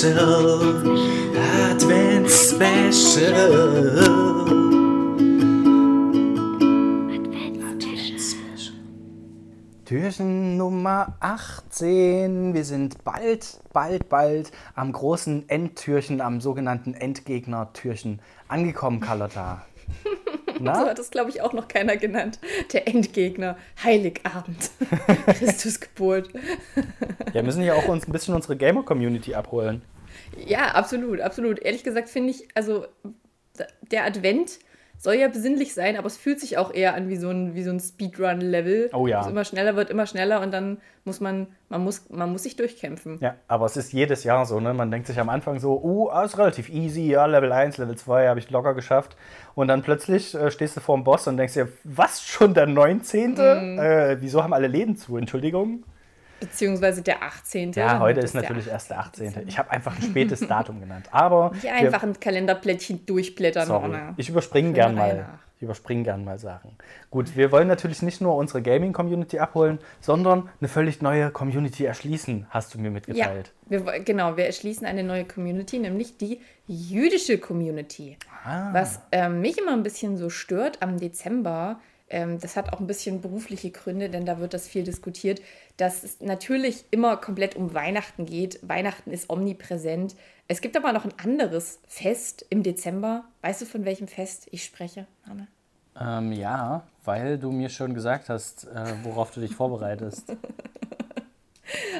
Special, Advents Special. Türchen Nummer 18. Wir sind bald, bald, bald am großen Endtürchen, am sogenannten Endgegner-Türchen angekommen, Carlotta. So Na? hat das, glaube ich, auch noch keiner genannt. Der Endgegner, Heiligabend, Christusgeburt. Ja, wir müssen ja auch uns ein bisschen unsere Gamer-Community abholen. Ja, absolut, absolut. Ehrlich gesagt finde ich, also der Advent soll ja besinnlich sein, aber es fühlt sich auch eher an wie so ein, wie so ein Speedrun-Level. Oh ja. Es immer schneller wird, immer schneller und dann muss man, man muss, man muss sich durchkämpfen. Ja, aber es ist jedes Jahr so, ne? Man denkt sich am Anfang so, uh, ah, ist relativ easy, ja, Level 1, Level 2 habe ich locker geschafft. Und dann plötzlich äh, stehst du vor dem Boss und denkst dir, was, schon der 19.? Mhm. Äh, wieso haben alle Läden zu? Entschuldigung? Beziehungsweise der 18. Ja, heute ist natürlich erst der 18. Ich habe einfach ein spätes Datum genannt. Aber Nicht wir- einfach ein Kalenderblättchen durchblättern. Sorry, ich überspringe gern mal. nach. Ich überspringe gern mal Sachen. Gut, wir wollen natürlich nicht nur unsere Gaming-Community abholen, sondern eine völlig neue Community erschließen, hast du mir Ja, mitgeteilt. wir, wo- genau, wir erschließen eine neue Community, nämlich die jüdische Community. Ah. Was ähm, mich immer ein bisschen so stört am Dezember, das hat auch ein bisschen berufliche Gründe, denn da wird das viel diskutiert, dass es natürlich immer komplett um Weihnachten geht. Weihnachten ist omnipräsent. Es gibt aber noch ein anderes Fest im Dezember. Weißt du, von welchem Fest ich spreche, Anne? Ähm, ja, weil du mir schon gesagt hast, äh, worauf du dich vorbereitest.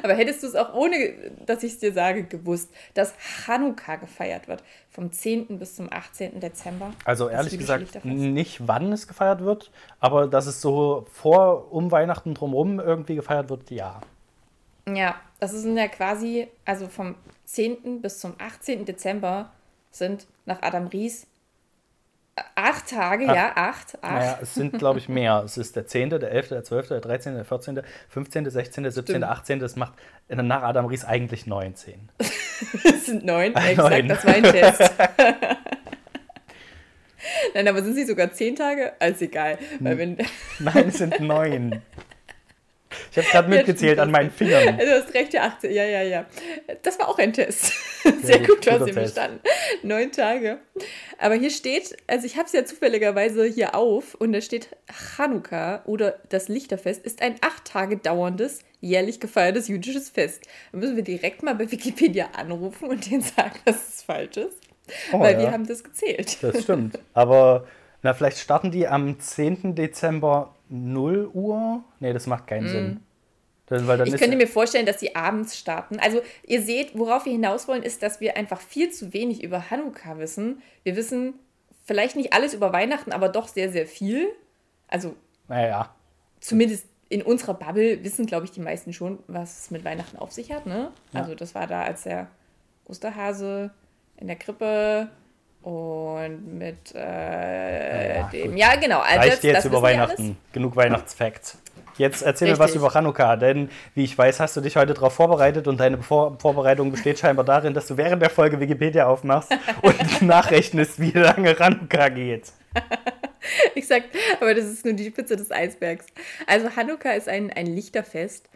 Aber hättest du es auch ohne, dass ich es dir sage, gewusst, dass Chanukka gefeiert wird vom 10. bis zum 18. Dezember? Also ehrlich gesagt, nicht wann es gefeiert wird, aber dass es so vor, um Weihnachten drumherum irgendwie gefeiert wird, ja. Ja, das sind ja quasi, also vom 10. bis zum 18. Dezember sind nach Adam Ries acht Tage, Ach. ja, acht, acht. Naja, es sind, glaube ich, mehr. Es ist der 10., der 11., der 12., der 13., der 14., 15., 16., 17., Stimmt. 18. Das macht nach Adam Ries eigentlich 19. Es sind neun, Ah, exakt, neun. das war ein Test. Nein, aber sind sie sogar zehn Tage? Alles egal. Weil wenn, Nein, es sind neun. Ich habe gerade Ja, mitgezählt an meinen Fingern. Du hast recht, ja, 18, ja, ja, ja. Das war auch ein Test. Sehr Sehr gut, du hast ihn bestanden. Neun Tage. Aber hier steht, also ich habe es ja zufälligerweise hier auf und da steht Chanukka oder das Lichterfest ist ein acht Tage dauerndes, jährlich gefeiertes jüdisches Fest. Da müssen wir direkt mal bei Wikipedia anrufen und denen sagen, dass es falsch ist. Oh, weil ja. wir haben das gezählt. Das stimmt. Aber na, vielleicht starten die am 10. Dezember 0 Uhr. Nee, das macht keinen Sinn. Das, weil dann. Ich könnte mir vorstellen, dass sie abends starten. Also ihr seht, worauf wir hinaus wollen, ist, dass wir einfach viel zu wenig über Hanukkah wissen. Wir wissen vielleicht nicht alles über Weihnachten, aber doch sehr, sehr viel. Also naja, zumindest in unserer Bubble wissen, glaube ich, die meisten schon, was es mit Weihnachten auf sich hat. Ne? Also das war da, als der Osterhase in der Krippe und mit äh, Ja, dem... gut. Ja, genau. Also reicht jetzt das über Weihnachten. Genug Weihnachtsfacts. Jetzt erzähl mir was Richtig. über Chanukka, denn wie ich weiß, hast du dich heute darauf vorbereitet und deine Vor Vorbereitung besteht scheinbar darin, dass du während der Folge Wikipedia aufmachst und nachrechnest, wie lange Chanukka geht. Ich sag, aber das ist nur die Spitze des Eisbergs. Also Hanukkah ist ein, ein Lichterfest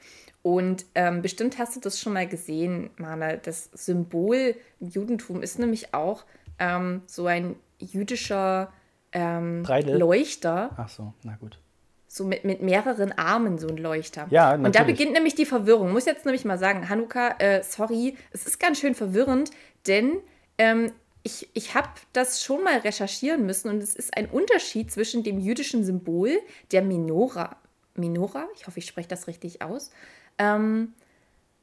und ähm, bestimmt hast du das schon mal gesehen, Mana. Das Symbol im Judentum ist nämlich auch ähm, so ein jüdischer ähm? Leuchter, Ach so, na gut. so mit, mit mehreren Armen, so ein Leuchter. Ja, Und da natürlich. beginnt nämlich die Verwirrung. Muss jetzt nämlich mal sagen, Hanukkah, äh, sorry, es ist ganz schön verwirrend, denn ähm, ich, ich habe das schon mal recherchieren müssen und es ist ein Unterschied zwischen dem jüdischen Symbol der Menora, Menora, ich hoffe, ich spreche das richtig aus, ähm,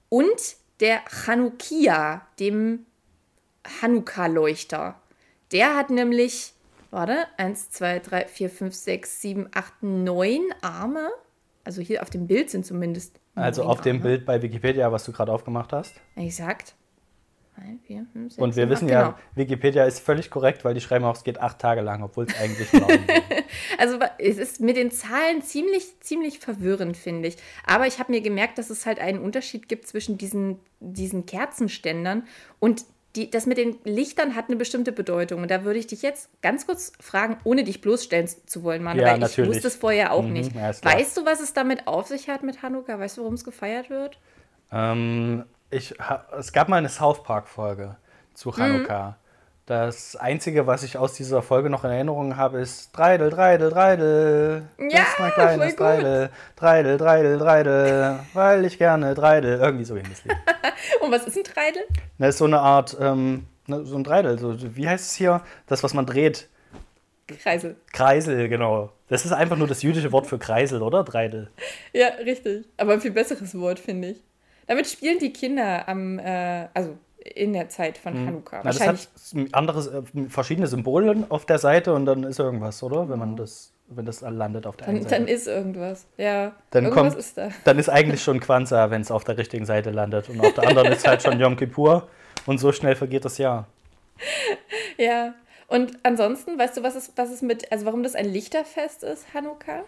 und der Chanukia, dem Hanukkah-Leuchter. Der hat nämlich, warte, 1, 2, 3, 4, 5, 6, 7, 8, 9 Arme. Also hier auf dem Bild sind zumindest. Also auf dem Arme. Bild bei Wikipedia, was du gerade aufgemacht hast. Exakt. 1, 4, 5, 6, Und wir 7, wissen 8, ja, genau. Wikipedia ist völlig korrekt, weil die schreiben auch, es geht acht Tage lang, obwohl es eigentlich sind. Also es ist mit den Zahlen ziemlich, ziemlich verwirrend, finde ich. Aber ich habe mir gemerkt, dass es halt einen Unterschied gibt zwischen diesen, diesen Kerzenständern und die, das mit den Lichtern hat eine bestimmte Bedeutung. Und da würde ich dich jetzt ganz kurz fragen, ohne dich bloßstellen zu wollen, Mann, Ja, weil ich natürlich. wusste es vorher auch Mhm, nicht. ja, weißt du, was es damit auf sich hat mit Hanukkah? Weißt du, warum es gefeiert wird? Ähm, ich, es gab mal eine South Park-Folge zu Mhm. Das Einzige, was ich aus dieser Folge noch in Erinnerung habe, ist Dreidel, Dreidel, Dreidel. Ja, das ist mein kleines voll gut. Dreidel. Dreidel, Dreidel, Dreidel, weil ich gerne Dreidel. Irgendwie so ging das Lied. Und was ist ein Treidel? Das ist so eine Art, ähm, so ein Dreidel. So, wie heißt es hier? Das, was man dreht. Kreisel. Kreisel, genau. Das ist einfach nur das jüdische Wort für Kreisel, oder? Dreidel. Ja, richtig. Aber ein viel besseres Wort, finde ich. Damit spielen die Kinder am, äh, also in der Zeit von Hanukkah. Mhm. Na, das hat ein anderes, äh, verschiedene Symbole auf der Seite und dann ist irgendwas, oder? Wenn man das, wenn das landet auf der einen Dann, Seite. dann ist irgendwas. Ja, Dann irgendwas kommt, ist da. dann ist eigentlich schon Kwanzaa, wenn es auf der richtigen Seite landet. Und auf der anderen ist halt schon Yom Kippur. Und so schnell vergeht das Jahr. Ja. Und ansonsten, weißt du, was es, was es mit, also warum das ein Lichterfest ist, Hanukkah?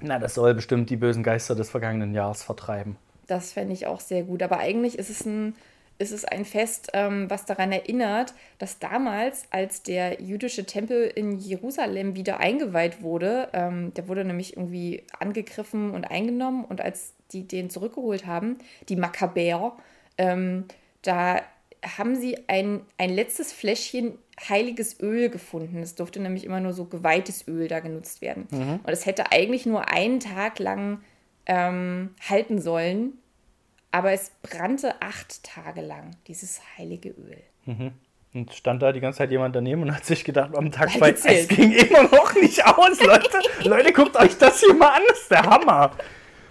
Na, das soll bestimmt die bösen Geister des vergangenen Jahres vertreiben. Das fände ich auch sehr gut. Aber eigentlich ist es ein, ist es ein Fest, ähm, was daran erinnert, dass damals, als der jüdische Tempel in Jerusalem wieder eingeweiht wurde, ähm, der wurde nämlich irgendwie angegriffen und eingenommen und als die den zurückgeholt haben, die Makkabäer, ähm, da haben sie ein, ein letztes Fläschchen heiliges Öl gefunden. Es durfte nämlich immer nur so geweihtes Öl da genutzt werden. Und es hätte eigentlich nur einen Tag lang ähm, halten sollen, aber es brannte acht Tage lang, dieses heilige Öl. Und stand da die ganze Zeit jemand daneben und hat sich gedacht, am Tag zwei, es ging immer noch nicht aus, Leute. Leute, guckt euch das hier mal an, das ist der Hammer.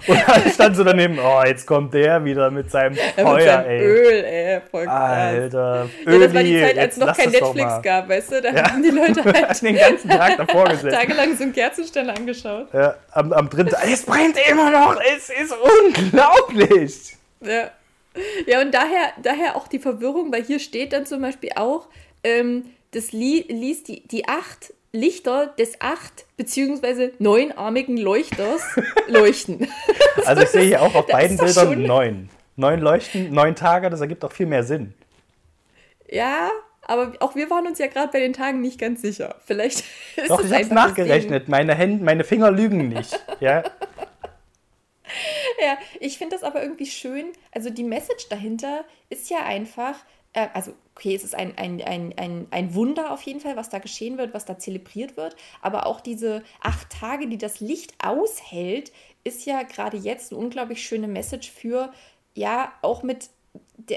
Und dann stand so daneben, oh, jetzt kommt der wieder mit seinem Ja, mit Feuer, seinem ey. Öl, ey, voll krass. Alter. Ja, das war die Zeit, als jetzt noch kein es Netflix gab, weißt du? Da haben die Leute halt den ganzen Tag davor gesessen. tagelang so einen Kerzenständer angeschaut. Ja, am, am dritten Tag, es brennt immer noch, es ist unglaublich. Ja. Ja, und daher, daher auch die Verwirrung, weil hier steht dann zum Beispiel auch, ähm, das li ließ die, die acht Lichter des acht beziehungsweise neunarmigen Leuchters leuchten. Also ich sehe hier auch auf beiden Bildern schon- neun. Neun Leuchten, neun Tage, das ergibt auch viel mehr Sinn. Ja, aber auch wir waren uns ja gerade bei den Tagen nicht ganz sicher. Vielleicht ist Doch, es ich habe einfach nachgerechnet. Meine Hände, meine Finger lügen nicht. Ja, Ja, ich finde das aber irgendwie schön. Also die Message dahinter ist ja einfach, äh, also okay, es ist ein, ein, ein, ein, ein Wunder auf jeden Fall, was da geschehen wird, was da zelebriert wird. Aber auch diese acht Tage, die das Licht aushält, ist ja gerade jetzt eine unglaublich schöne Message für, ja, auch mit,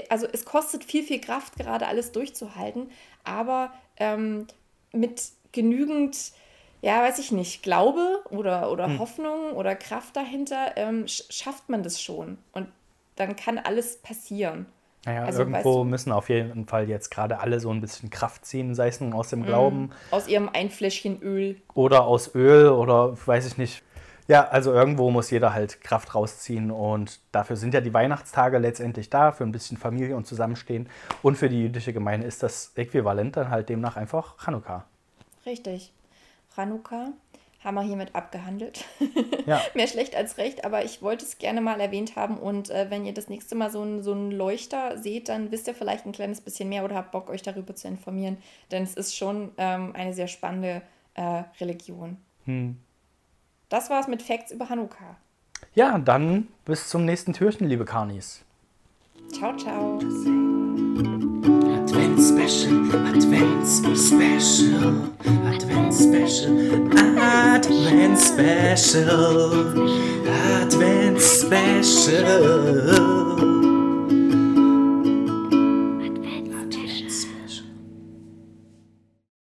also es kostet viel, viel Kraft, gerade alles durchzuhalten, aber ähm, mit genügend ja, weiß ich nicht, Glaube oder, oder Hoffnung oder Kraft dahinter, ähm, sch schafft man das schon. Und dann kann alles passieren. naja, Also, irgendwo weißt du- müssen auf jeden Fall jetzt gerade alle so ein bisschen Kraft ziehen, sei es nun aus dem Glauben Aus ihrem Einfläschchen Öl. oder aus Öl oder weiß ich nicht. Ja, also irgendwo muss jeder halt Kraft rausziehen und dafür sind ja die Weihnachtstage letztendlich da, für ein bisschen Familie und Zusammenstehen. Und für die jüdische Gemeinde ist das Äquivalent dann halt demnach einfach Chanukka. Richtig. Chanukka haben wir hiermit abgehandelt. Ja. Mehr schlecht als recht, aber ich wollte es gerne mal erwähnt haben. Und äh, wenn ihr das nächste Mal so einen so einen Leuchter seht, dann wisst ihr vielleicht ein kleines bisschen mehr oder habt Bock, euch darüber zu informieren. Denn es ist schon ähm, eine sehr spannende äh, Religion. Das war's mit Facts über Chanukka. Ja, dann bis zum nächsten Türchen, liebe Karnis. Ciao, ciao. Advent Special, Advent Special, Advent Special, Advent Special, Advent Special.